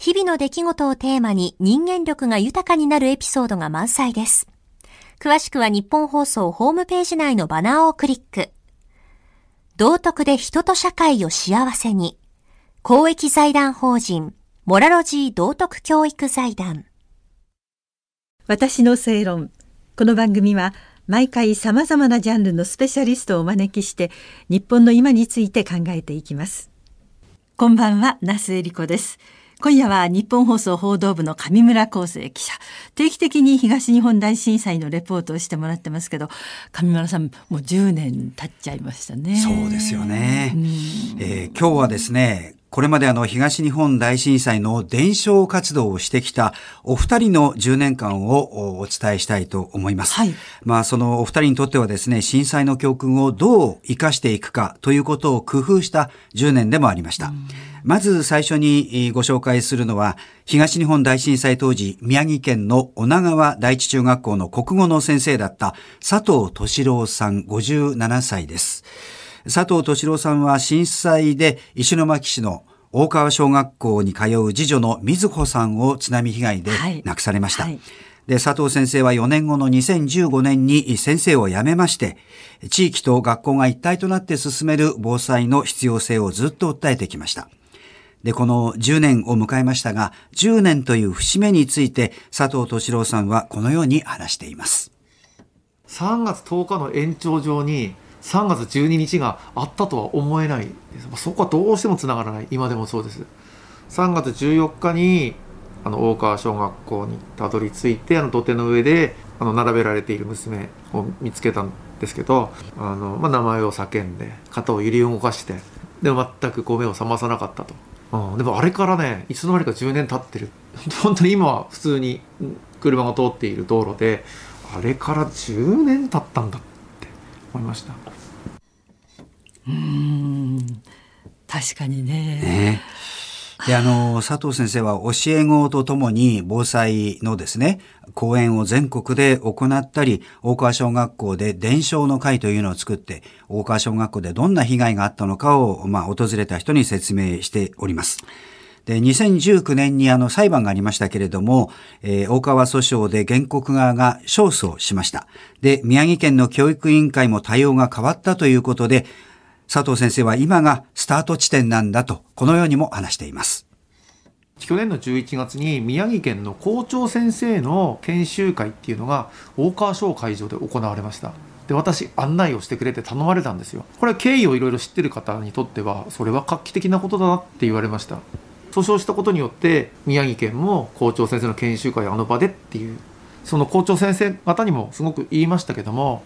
日々の出来事をテーマに人間力が豊かになるエピソードが満載です。詳しくは日本放送ホームページ内のバナーをクリック。道徳で人と社会を幸せに。公益財団法人、モラロジー道徳教育財団。私の正論。この番組は毎回様々なジャンルのスペシャリストをお招きして日本の今について考えていきます。こんばんは、那須恵理子です。今夜は日本放送報道部の上村康生記者。定期的に東日本大震災のレポートをしてもらってますけど、上村さん、もう10年経っちゃいましたね。そうですよね。えー、今日はですね、これまであの東日本大震災の伝承活動をしてきたお二人の10年間をお伝えしたいと思います。はい。まあそのお二人にとってはですね、震災の教訓をどう活かしていくかということを工夫した10年でもありました。まず最初にご紹介するのは、東日本大震災当時、宮城県の女川第一中学校の国語の先生だった佐藤敏郎さん57歳です。佐藤敏郎さんは震災で石巻市の大川小学校に通う次女の瑞穂さんを津波被害で亡くされました。はいはいで、佐藤先生は4年後の2015年に先生を辞めまして、地域と学校が一体となって進める防災の必要性をずっと訴えてきました。で、この10年を迎えましたが、10年という節目について佐藤敏郎さんはこのように話しています。3月10日の延長上に3月12日があったとは思えない。そこはどうしてもつながらない。今でもそうです。3月14日にあの大川小学校にたどり着いてあの土手の上であの並べられている娘を見つけたんですけどあの、まあ、名前を叫んで肩を揺り動かしてでも全くこう目を覚まさなかったと、うん、でもあれからねいつの間にか10年経ってる。本当に今は普通に車が通っている道路であれから10年経ったんだって思いました。うん。確かにね。ねで、あの、佐藤先生は教え子とともに防災のですね、講演を全国で行ったり、大川小学校で伝承の会というのを作って、大川小学校でどんな被害があったのかを、まあ、訪れた人に説明しております。で、2019年にあの裁判がありましたけれども、えー、大川訴訟で原告側が勝訴しました。で、宮城県の教育委員会も対応が変わったということで、佐藤先生は今がスタート地点なんだと、このようにも話しています。去年の11月に宮城県の校長先生の研修会っていうのが大川小会場で行われました。で私案内をしてくれて頼まれたんですよこれは経緯をいろいろ知ってる方にとってはそれは画期的なことだなって言われました訴訟したことによって宮城県も校長先生の研修会あの場でっていうその校長先生方にもすごく言いましたけども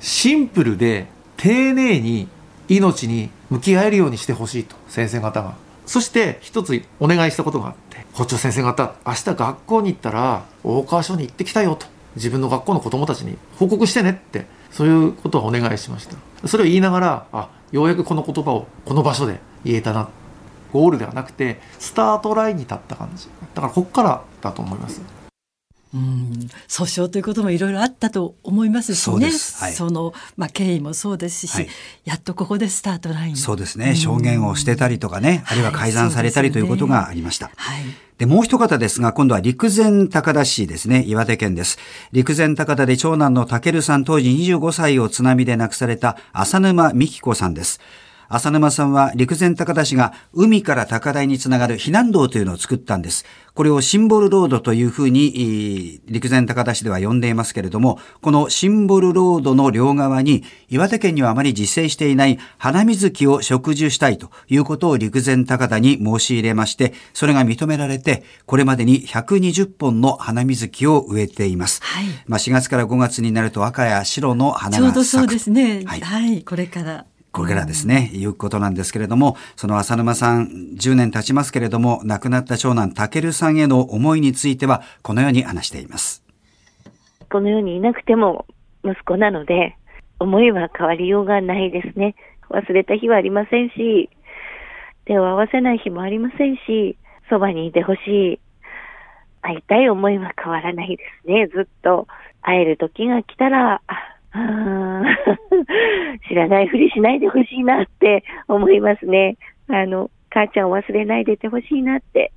シンプルで丁寧に命に向き合えるようにしてほしいと先生方がそして一つお願いしたことがあって校長先生方明日学校に行ったら大川署に行ってきたよと自分の学校の子供たちに報告してねってそういうことをお願いしました。それを言いながらあようやくこの言葉をこの場所で言えたなゴールではなくてスタートラインに立った感じ。だからここからだと思います。うん。訴訟ということもいろいろあったと思いますしね。そはい、その、まあ、経緯もそうですし、はい、やっとここでスタートラインそうですね。証言をしてたりとかね、あるいは改ざんされたりということがありました。はい。で、もう一方ですが、今度は陸前高田市ですね、岩手県です。陸前高田で長男の健さん当時25歳を津波で亡くされた浅沼美希子さんです。浅沼さんは陸前高田市が海から高台につながる避難道というのを作ったんです。これをシンボルロードというふうに、陸前高田市では呼んでいますけれども、このシンボルロードの両側に、岩手県にはあまり実践していない花水木を植樹したいということを陸前高田に申し入れまして、それが認められて、これまでに120本の花水木を植えています。はい、まあ4月から5月になると赤や白の花が咲く。ちょうどそうですね。はい、はい、これから。これからですね、いうことなんですけれども、その浅沼さん、10年経ちますけれども、亡くなった長男、たけるさんへの思いについては、このように話しています。この世にいなくても息子なので、思いは変わりようがないですね。忘れた日はありませんし、手を合わせない日もありませんし、そばにいてほしい。会いたい思いは変わらないですね。ずっと会える時が来たら、知らないふりしないでほしいなって思いますね。あの、母ちゃんを忘れないでてほしいなって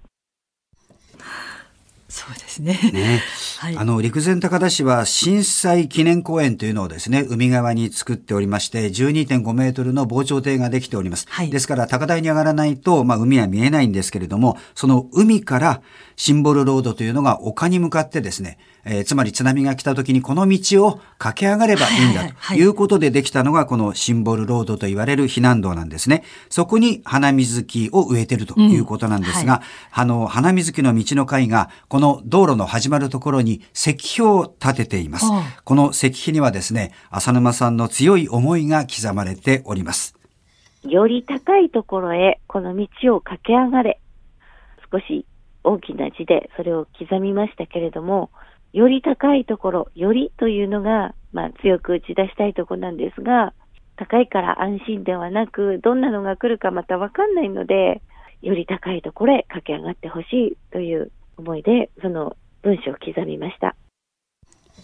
そうですね。ね。はい、あの、陸前高田市は震災記念公園というのをですね、海側に作っておりまして、12.5メートルの防潮堤ができております。はい、ですから、高台に上がらないと、まあ、海は見えないんですけれども、その海からシンボルロードというのが丘に向かってですね、えー、つまり津波が来た時にこの道を駆け上がればいいんだということでできたのがこのシンボルロードと言われる避難道なんですね。そこに花水木を植えてるということなんですが、うんはい、あの、花水木の道の会がこの道路の始まるところに石碑を立てています。この石碑にはですね、浅沼さんの強い思いが刻まれております。より高いところへこの道を駆け上がれ。少し大きな字でそれを刻みましたけれども、より高いところ、よりというのが、まあ、強く打ち出したいところなんですが、高いから安心ではなく、どんなのが来るかまたわかんないので、より高いところへ駆け上がってほしいという思いで、その文章を刻みました。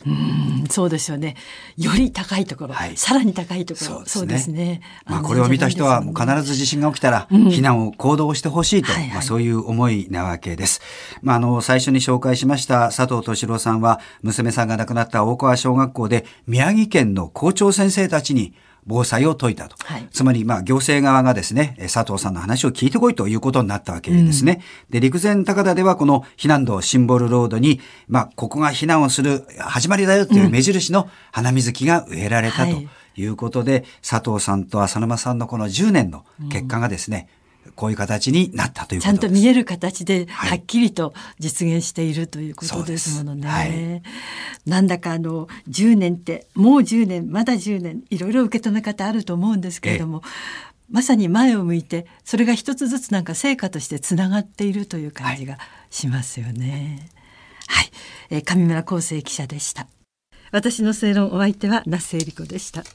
うんそうですよね。より高いところ、はい、さらに高いところ、そうですね。まあこれを見た人は必ず地震が起きたら避難を行動してほしいと、うんまあそういう思いなわけです。まああの最初に紹介しました佐藤敏郎さんは娘さんが亡くなった大川小学校で宮城県の校長先生たちに防災を解いたと。はい、つまり、まあ、行政側がですね、佐藤さんの話を聞いてこいということになったわけですね。うん、で、陸前高田ではこの避難道シンボルロードに、まあ、ここが避難をする始まりだよという目印の花水木が植えられたということで、うんはい、佐藤さんと浅沼さんのこの10年の結果がですね、こういう形になったというちゃんと見える形ではっきりと実現しているということですものね。はい、なんだかあの10年ってもう10年まだ10年いろいろ受け止め方あると思うんですけれども。まさに前を向いてそれが一つずつなんか成果としてつながっているという感じがしますよね。はい、えー、上村康生記者でした。私の正論お相手は那須恵理子でした。